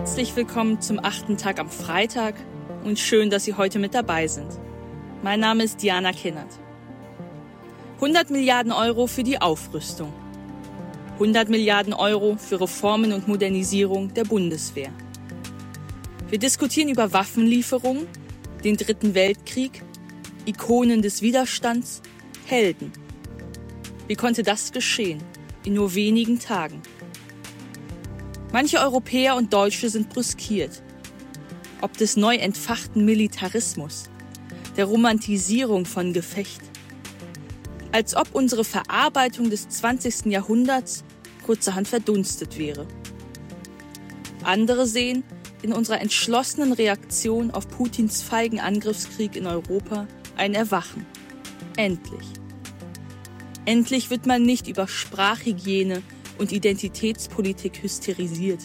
Herzlich willkommen zum achten Tag am Freitag und schön, dass Sie heute mit dabei sind. Mein Name ist Diana Kinnert. 100 Milliarden Euro für die Aufrüstung. 100 Milliarden Euro für Reformen und Modernisierung der Bundeswehr. Wir diskutieren über Waffenlieferungen, den Dritten Weltkrieg, Ikonen des Widerstands, Helden. Wie konnte das geschehen in nur wenigen Tagen? Manche Europäer und Deutsche sind brüskiert. Ob des neu entfachten Militarismus, der Romantisierung von Gefecht. Als ob unsere Verarbeitung des 20. Jahrhunderts kurzerhand verdunstet wäre. Andere sehen in unserer entschlossenen Reaktion auf Putins feigen Angriffskrieg in Europa ein Erwachen. Endlich. Endlich wird man nicht über Sprachhygiene und Identitätspolitik hysterisiert.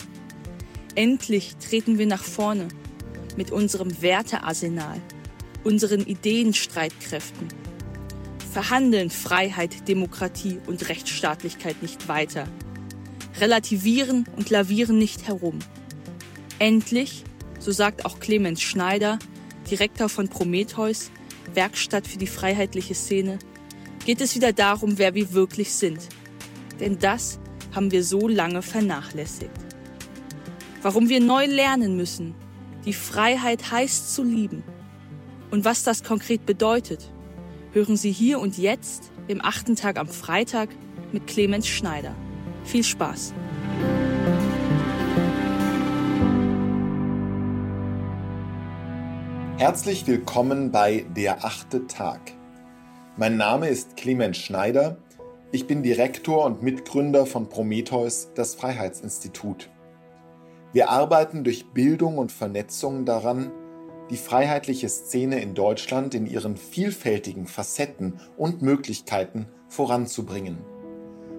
Endlich treten wir nach vorne mit unserem Wertearsenal, unseren Ideenstreitkräften. Verhandeln Freiheit, Demokratie und Rechtsstaatlichkeit nicht weiter. Relativieren und lavieren nicht herum. Endlich, so sagt auch Clemens Schneider, Direktor von Prometheus, Werkstatt für die freiheitliche Szene, geht es wieder darum, wer wir wirklich sind. Denn das haben wir so lange vernachlässigt. Warum wir neu lernen müssen, die Freiheit heißt zu lieben. Und was das konkret bedeutet, hören Sie hier und jetzt im achten Tag am Freitag mit Clemens Schneider. Viel Spaß! Herzlich willkommen bei Der achte Tag. Mein Name ist Clemens Schneider ich bin Direktor und Mitgründer von Prometheus, das Freiheitsinstitut. Wir arbeiten durch Bildung und Vernetzung daran, die freiheitliche Szene in Deutschland in ihren vielfältigen Facetten und Möglichkeiten voranzubringen.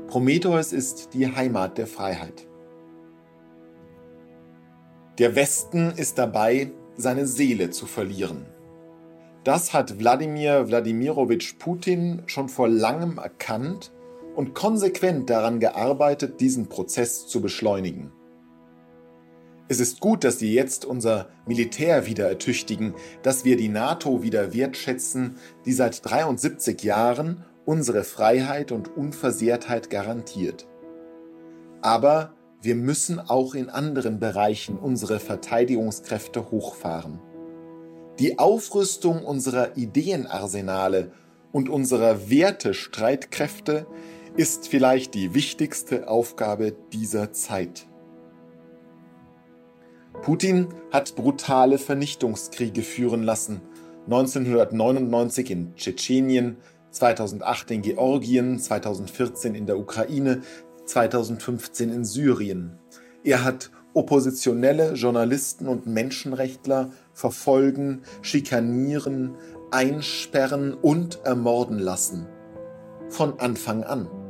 Prometheus ist die Heimat der Freiheit. Der Westen ist dabei, seine Seele zu verlieren. Das hat Wladimir Wladimirowitsch Putin schon vor langem erkannt und konsequent daran gearbeitet, diesen Prozess zu beschleunigen. Es ist gut, dass wir jetzt unser Militär wieder ertüchtigen, dass wir die NATO wieder wertschätzen, die seit 73 Jahren unsere Freiheit und Unversehrtheit garantiert. Aber wir müssen auch in anderen Bereichen unsere Verteidigungskräfte hochfahren. Die Aufrüstung unserer Ideenarsenale und unserer Wertestreitkräfte ist vielleicht die wichtigste Aufgabe dieser Zeit. Putin hat brutale Vernichtungskriege führen lassen. 1999 in Tschetschenien, 2008 in Georgien, 2014 in der Ukraine, 2015 in Syrien. Er hat oppositionelle Journalisten und Menschenrechtler verfolgen, schikanieren, einsperren und ermorden lassen. Von Anfang an.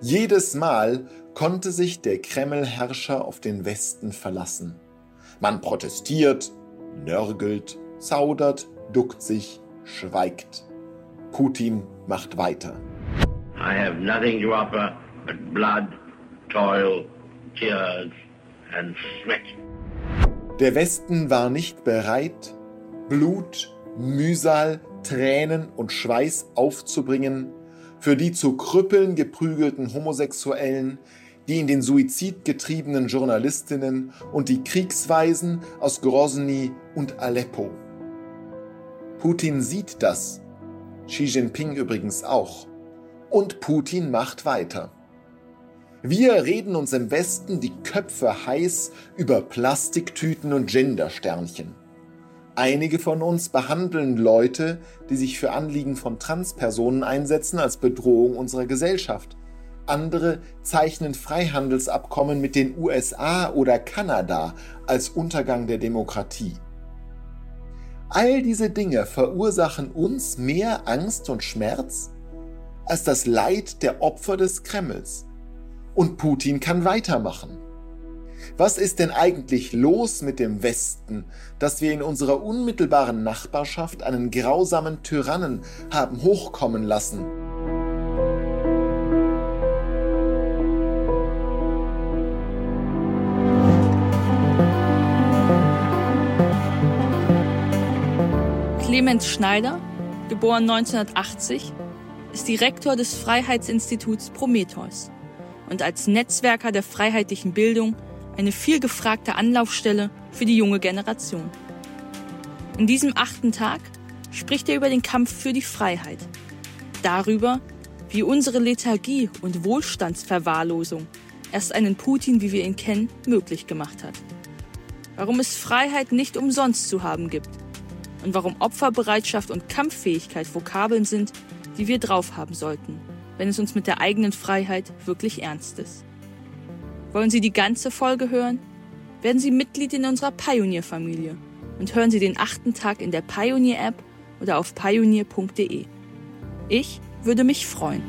Jedes Mal konnte sich der Kreml-Herrscher auf den Westen verlassen. Man protestiert, nörgelt, zaudert, duckt sich, schweigt. Putin macht weiter. I have nothing to offer but blood, toil, tears and sweat. Der Westen war nicht bereit, Blut, Mühsal, Tränen und Schweiß aufzubringen, für die zu Krüppeln geprügelten Homosexuellen, die in den Suizid getriebenen Journalistinnen und die Kriegsweisen aus Grozny und Aleppo. Putin sieht das, Xi Jinping übrigens auch, und Putin macht weiter. Wir reden uns im Westen die Köpfe heiß über Plastiktüten und Gendersternchen. Einige von uns behandeln Leute, die sich für Anliegen von Transpersonen einsetzen, als Bedrohung unserer Gesellschaft. Andere zeichnen Freihandelsabkommen mit den USA oder Kanada als Untergang der Demokratie. All diese Dinge verursachen uns mehr Angst und Schmerz als das Leid der Opfer des Kremls. Und Putin kann weitermachen. Was ist denn eigentlich los mit dem Westen, dass wir in unserer unmittelbaren Nachbarschaft einen grausamen Tyrannen haben hochkommen lassen? Clemens Schneider, geboren 1980, ist Direktor des Freiheitsinstituts Prometheus und als Netzwerker der freiheitlichen Bildung eine vielgefragte Anlaufstelle für die junge Generation. In diesem achten Tag spricht er über den Kampf für die Freiheit, darüber, wie unsere Lethargie und Wohlstandsverwahrlosung erst einen Putin, wie wir ihn kennen, möglich gemacht hat. Warum es Freiheit nicht umsonst zu haben gibt und warum Opferbereitschaft und Kampffähigkeit Vokabeln sind, die wir drauf haben sollten, wenn es uns mit der eigenen Freiheit wirklich ernst ist. Wollen Sie die ganze Folge hören? Werden Sie Mitglied in unserer Pioneer-Familie und hören Sie den achten Tag in der Pioneer-App oder auf pioneer.de. Ich würde mich freuen.